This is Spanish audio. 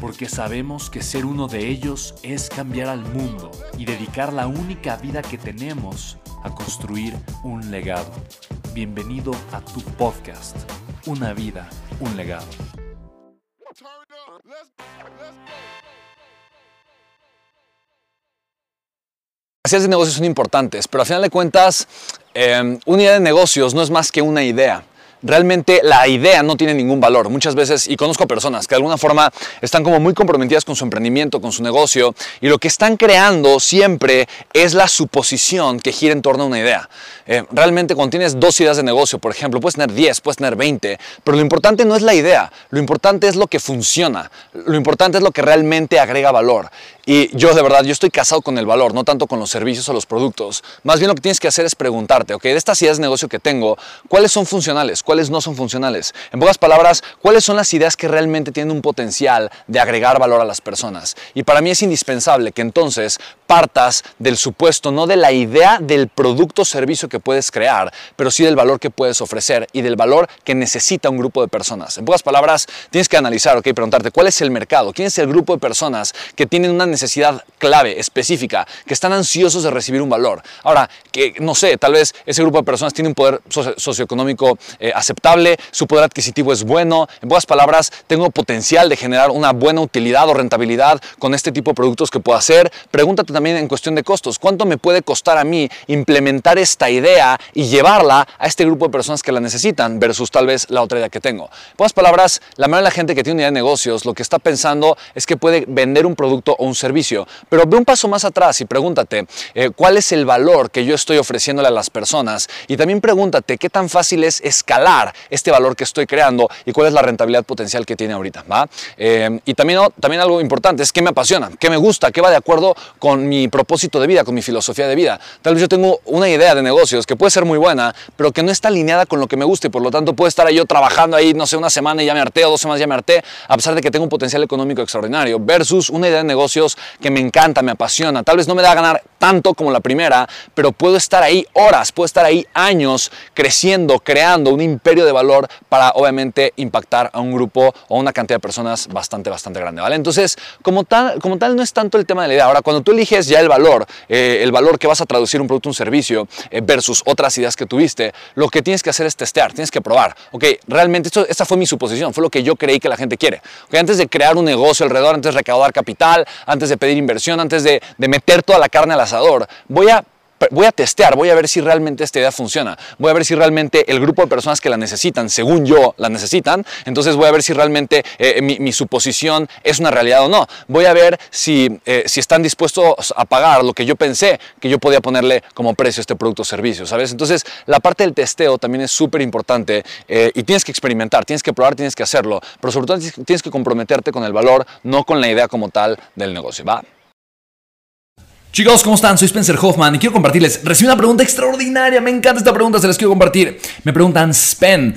porque sabemos que ser uno de ellos es cambiar al mundo y dedicar la única vida que tenemos a construir un legado. Bienvenido a tu podcast, Una vida, un legado. Las ideas de negocios son importantes, pero a final de cuentas, eh, una idea de negocios no es más que una idea realmente la idea no tiene ningún valor. Muchas veces, y conozco personas que de alguna forma están como muy comprometidas con su emprendimiento, con su negocio, y lo que están creando siempre es la suposición que gira en torno a una idea. Eh, realmente cuando tienes dos ideas de negocio, por ejemplo, puedes tener 10, puedes tener 20, pero lo importante no es la idea, lo importante es lo que funciona, lo importante es lo que realmente agrega valor. Y yo de verdad, yo estoy casado con el valor, no tanto con los servicios o los productos. Más bien lo que tienes que hacer es preguntarte, ok, de estas ideas de negocio que tengo, ¿cuáles son funcionales? ¿Cuáles no son funcionales? En pocas palabras, ¿cuáles son las ideas que realmente tienen un potencial de agregar valor a las personas? Y para mí es indispensable que entonces partas del supuesto, no de la idea del producto o servicio que puedes crear, pero sí del valor que puedes ofrecer y del valor que necesita un grupo de personas. En pocas palabras, tienes que analizar, ok, preguntarte, ¿cuál es el mercado? ¿Quién es el grupo de personas que tienen una necesidad clave, específica, que están ansiosos de recibir un valor. Ahora, que no sé, tal vez ese grupo de personas tiene un poder socioeconómico eh, aceptable, su poder adquisitivo es bueno, en pocas palabras, tengo potencial de generar una buena utilidad o rentabilidad con este tipo de productos que puedo hacer. Pregúntate también en cuestión de costos, ¿cuánto me puede costar a mí implementar esta idea y llevarla a este grupo de personas que la necesitan versus tal vez la otra idea que tengo? En pocas palabras, la mayoría de la gente que tiene una idea de negocios lo que está pensando es que puede vender un producto o un servicio. Pero ve un paso más atrás y pregúntate eh, cuál es el valor que yo estoy ofreciéndole a las personas y también pregúntate qué tan fácil es escalar este valor que estoy creando y cuál es la rentabilidad potencial que tiene ahorita. ¿va? Eh, y también, también algo importante es qué me apasiona, qué me gusta, qué va de acuerdo con mi propósito de vida, con mi filosofía de vida. Tal vez yo tengo una idea de negocios que puede ser muy buena, pero que no está alineada con lo que me gusta y por lo tanto puedo estar yo trabajando ahí, no sé, una semana y ya me harté o dos semanas ya me harté, a pesar de que tengo un potencial económico extraordinario, versus una idea de negocios que me encanta, me apasiona. Tal vez no me da a ganar tanto como la primera, pero puedo estar ahí horas, puedo estar ahí años creciendo, creando un imperio de valor para obviamente impactar a un grupo o una cantidad de personas bastante, bastante grande, ¿vale? Entonces, como tal, como tal no es tanto el tema de la idea. Ahora, cuando tú eliges ya el valor, eh, el valor que vas a traducir un producto, un servicio eh, versus otras ideas que tuviste, lo que tienes que hacer es testear, tienes que probar. Ok, realmente esto, esta fue mi suposición, fue lo que yo creí que la gente quiere. Okay, antes de crear un negocio alrededor, antes de recaudar capital, antes de pedir inversión, antes de, de meter toda la carne al asador, voy a voy a testear, voy a ver si realmente esta idea funciona, voy a ver si realmente el grupo de personas que la necesitan, según yo, la necesitan, entonces voy a ver si realmente eh, mi, suposición es una realidad o no, voy a ver si, eh, si están dispuestos a pagar lo que yo pensé que yo podía ponerle como precio a este producto o servicio, ¿sabes? Entonces la parte del testeo también es súper importante eh, y tienes que experimentar, tienes que probar, tienes que hacerlo, pero sobre todo tienes que comprometerte con el valor, no con la idea como tal del negocio, ¿va? Chicos, ¿cómo están? Soy Spencer Hoffman y quiero compartirles. Recibí una pregunta extraordinaria. Me encanta esta pregunta, se las quiero compartir. Me preguntan, Spen,